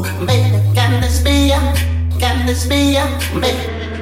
Baby, can this be ya? Can this be ya? Baby.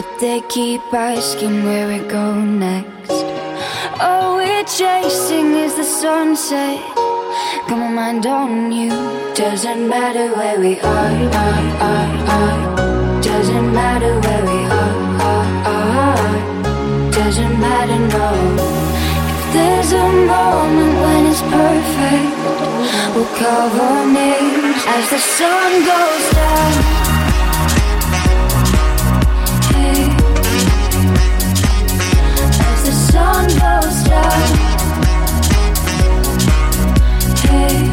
but they keep asking where we go next. All we're chasing is the sunset. Come on, mind on you. Doesn't matter where we are, are, are, are. Doesn't matter where we are, are, are. Doesn't matter, no. If there's a moment when it's perfect, we'll cover names as the sun goes down. Goes down. Hey.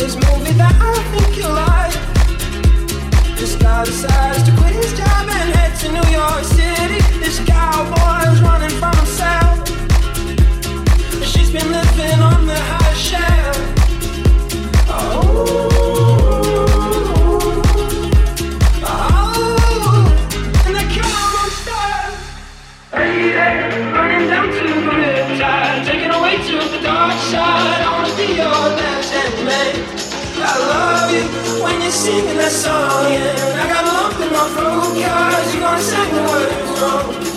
this movie that I think you like. This guy decides to quit his job and head to New York City. This cowboy's running from himself. She's been living on the shelf. Oh. Taking away to the dark side, I wanna be your last handmaid. I love you when you're singing that song. Yeah, and I got a lump in my throat, cause you're gonna sing the words wrong.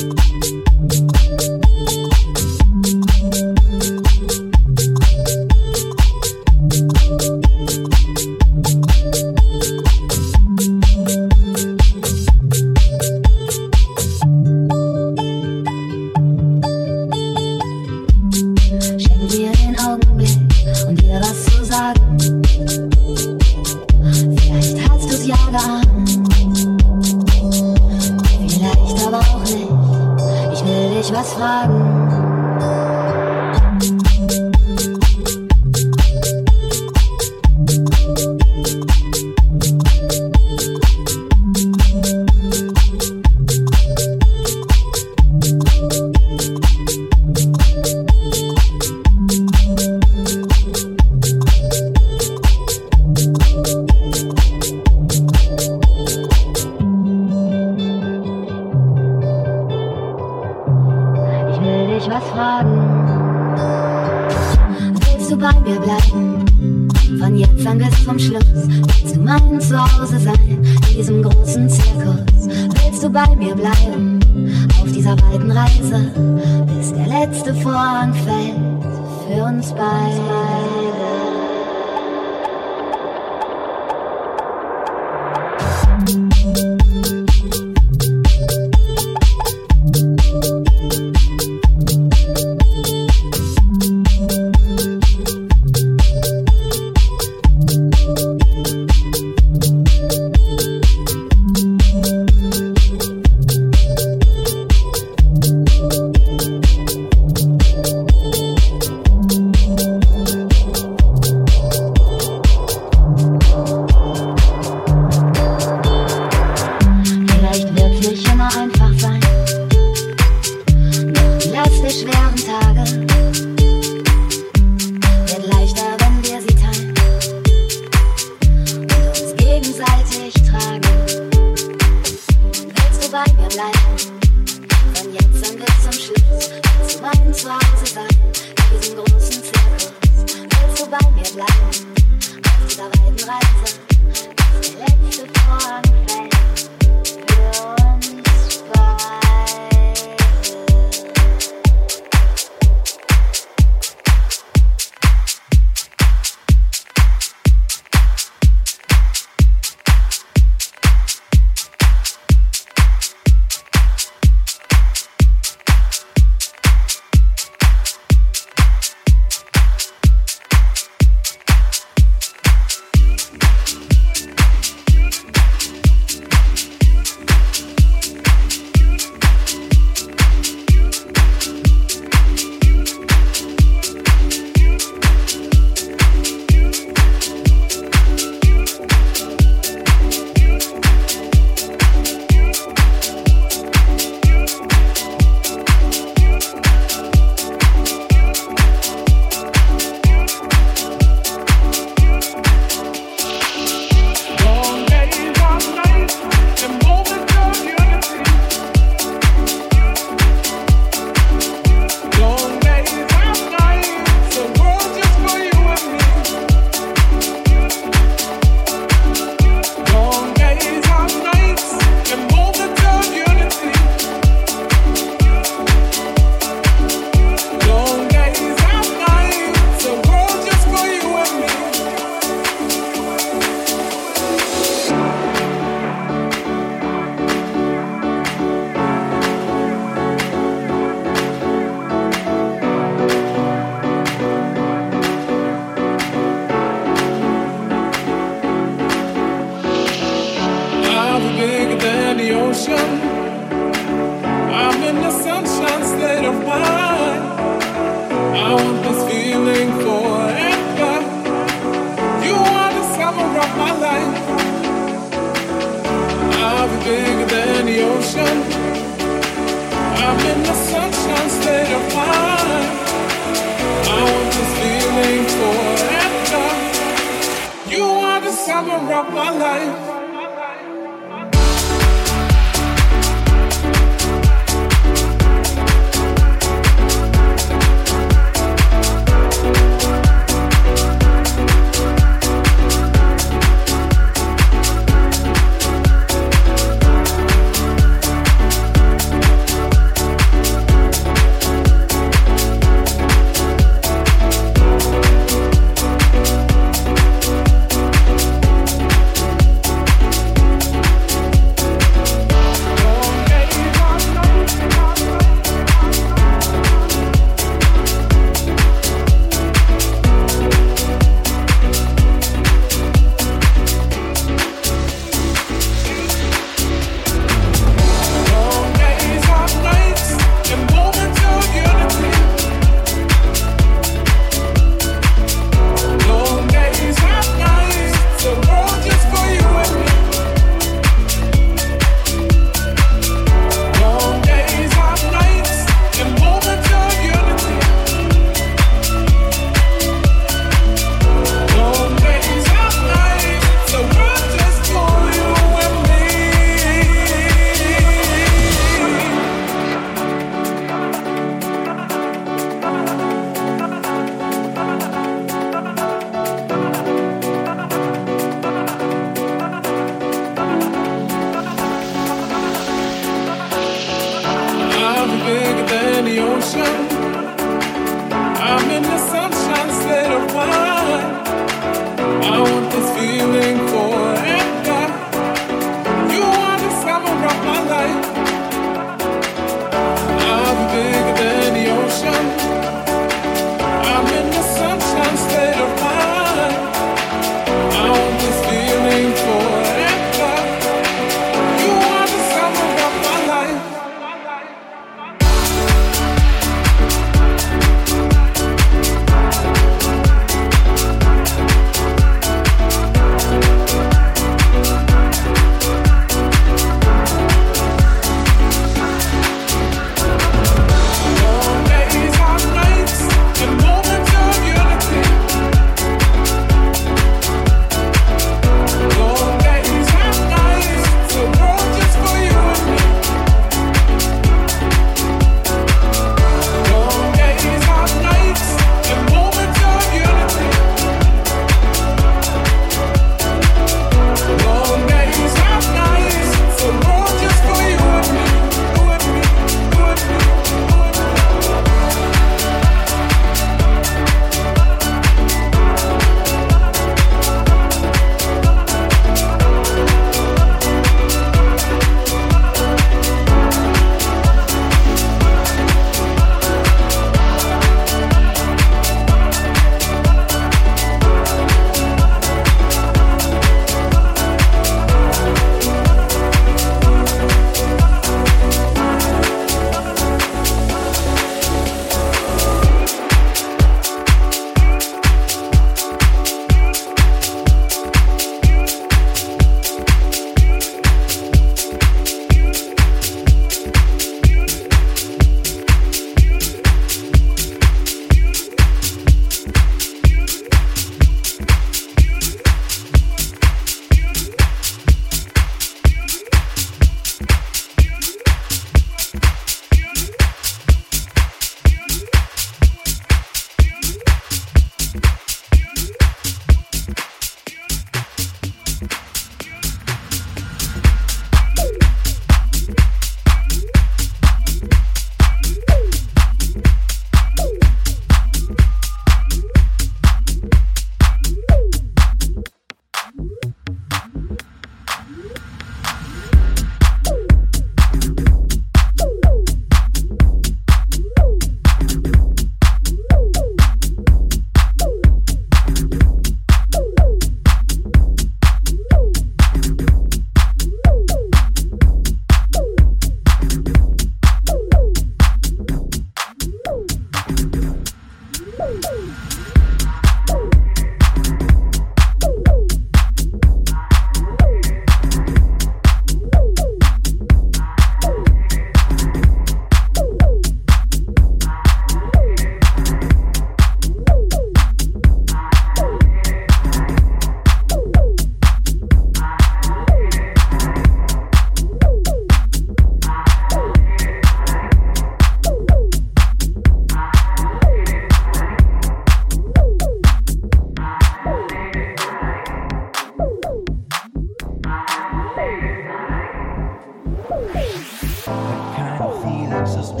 this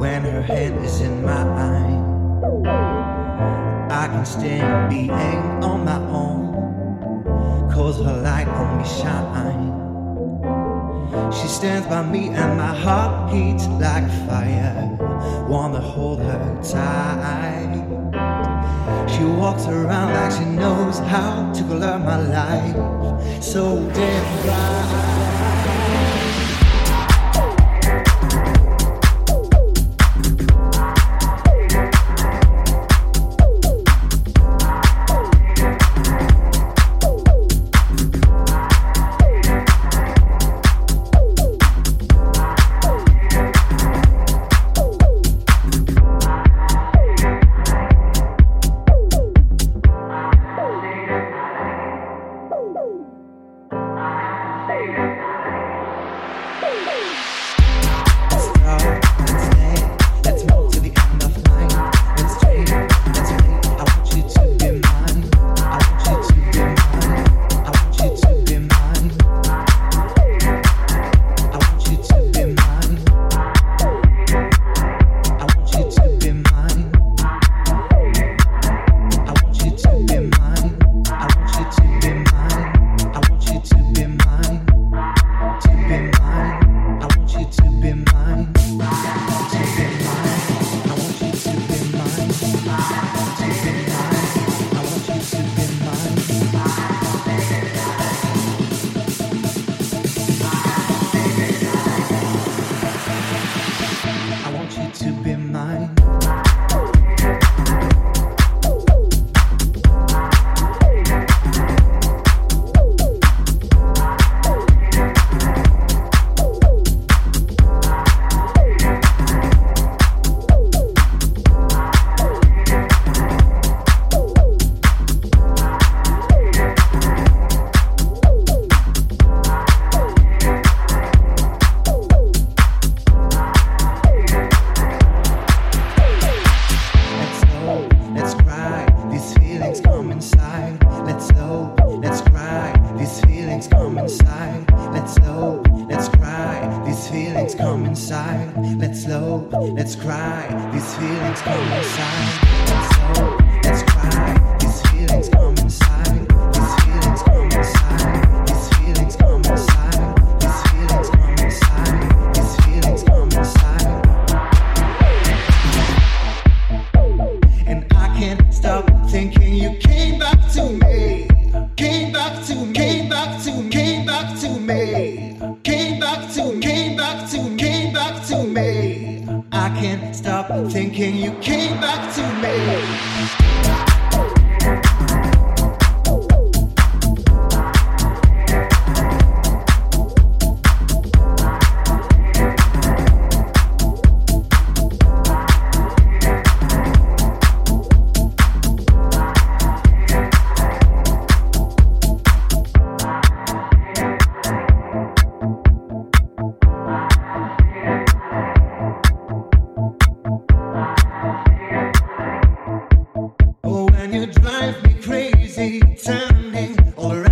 when her head is in my eye. I can stand being on my own, cause her light on me shine. She stands by me and my heart beats like fire. Wanna hold her tight. She walks around like she knows how to color my life. So damn right. you to be crazy, turning all around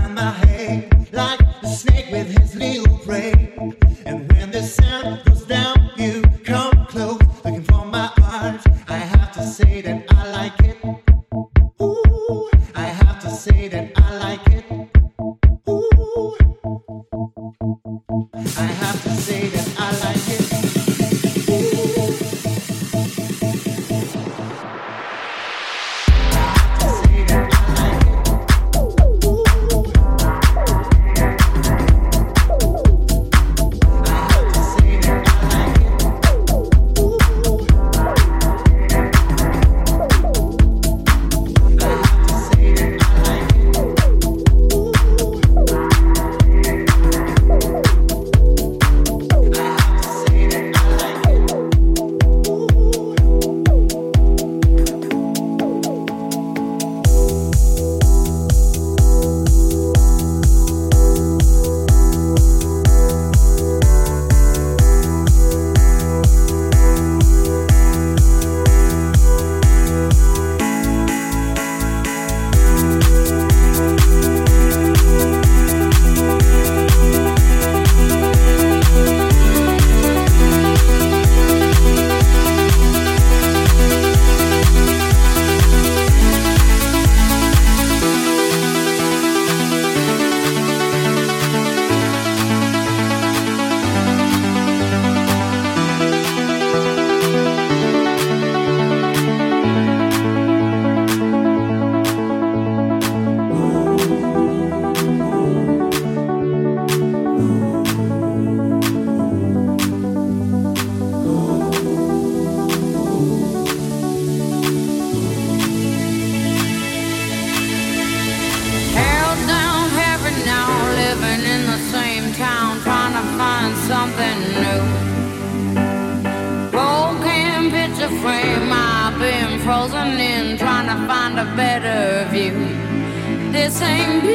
This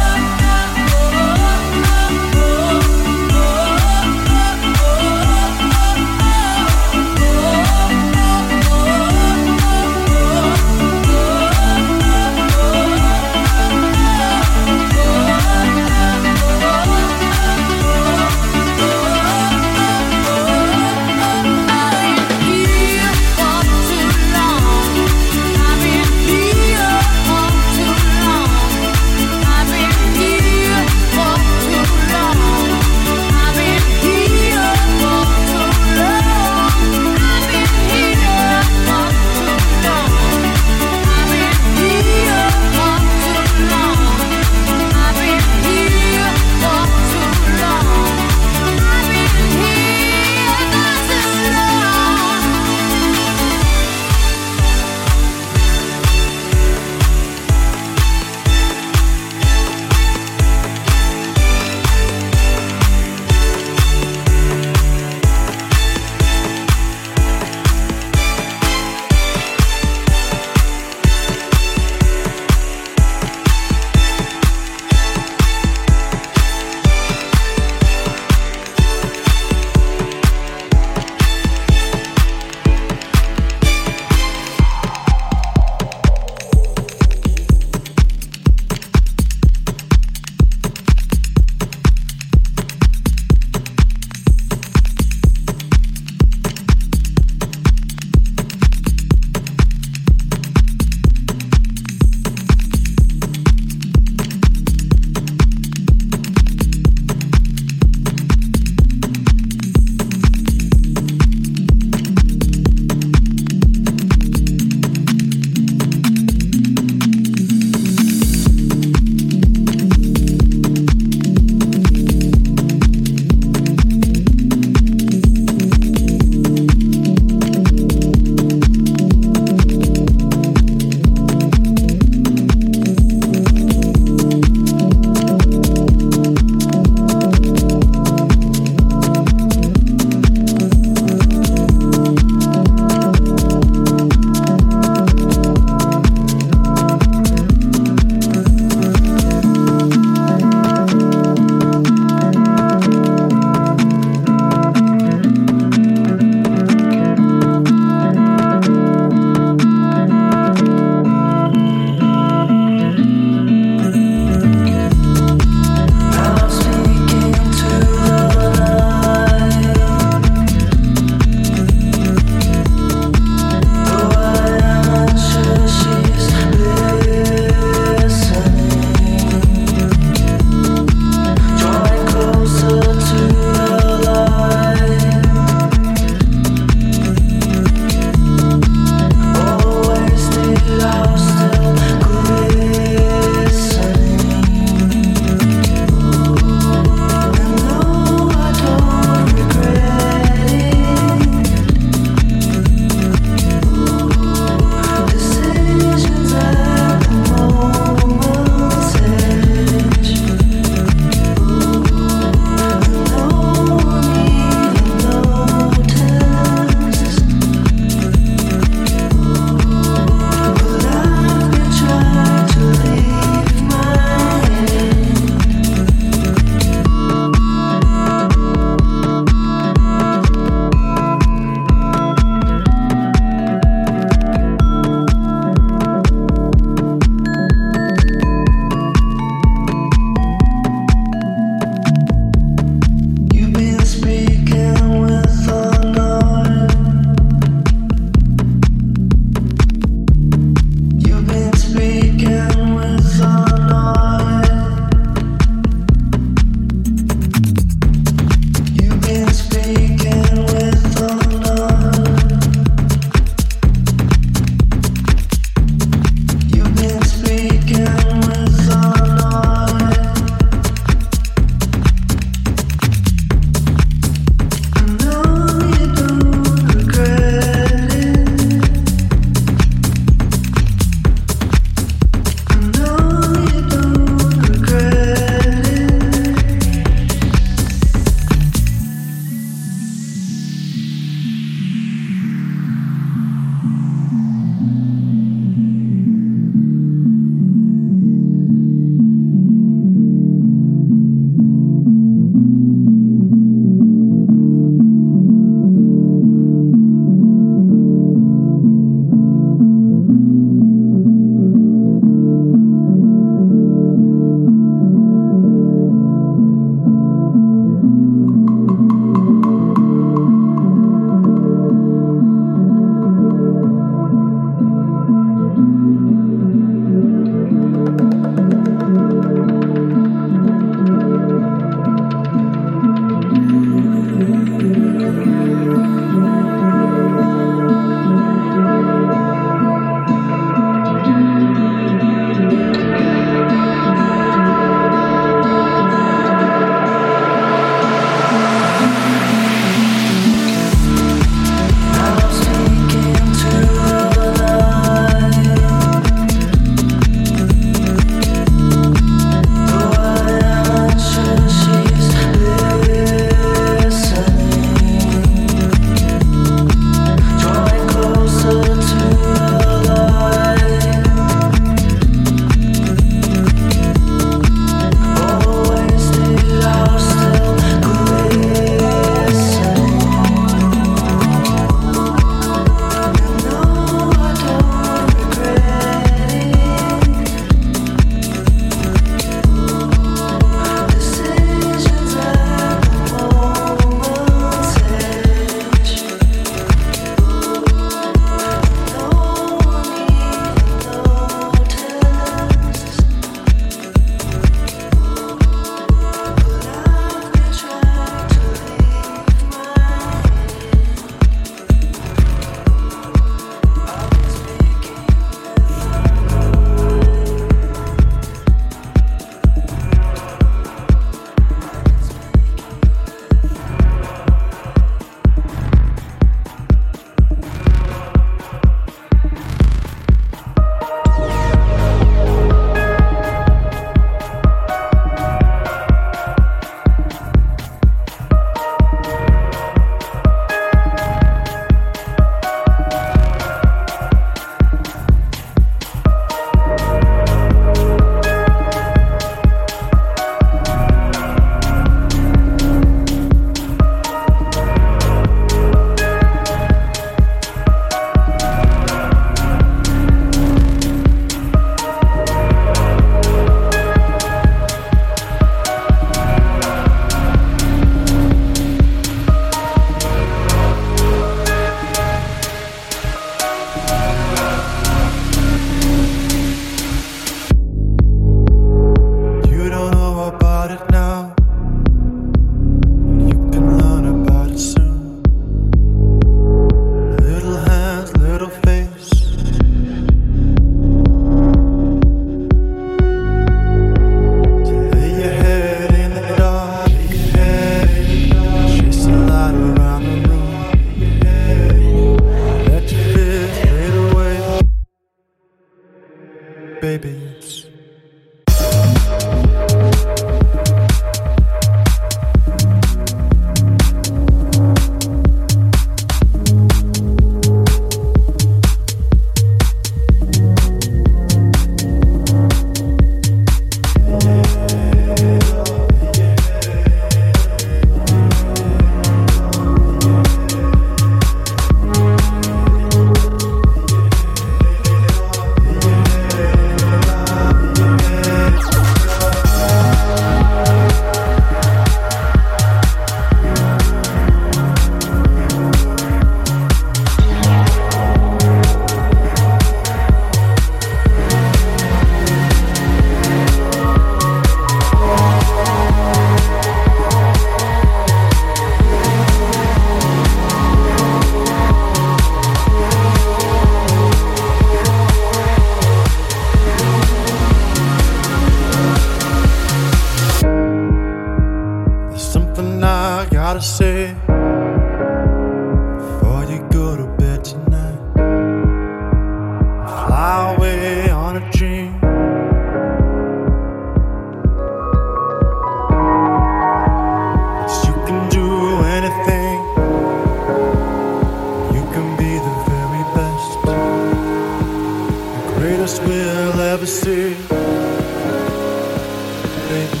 baby.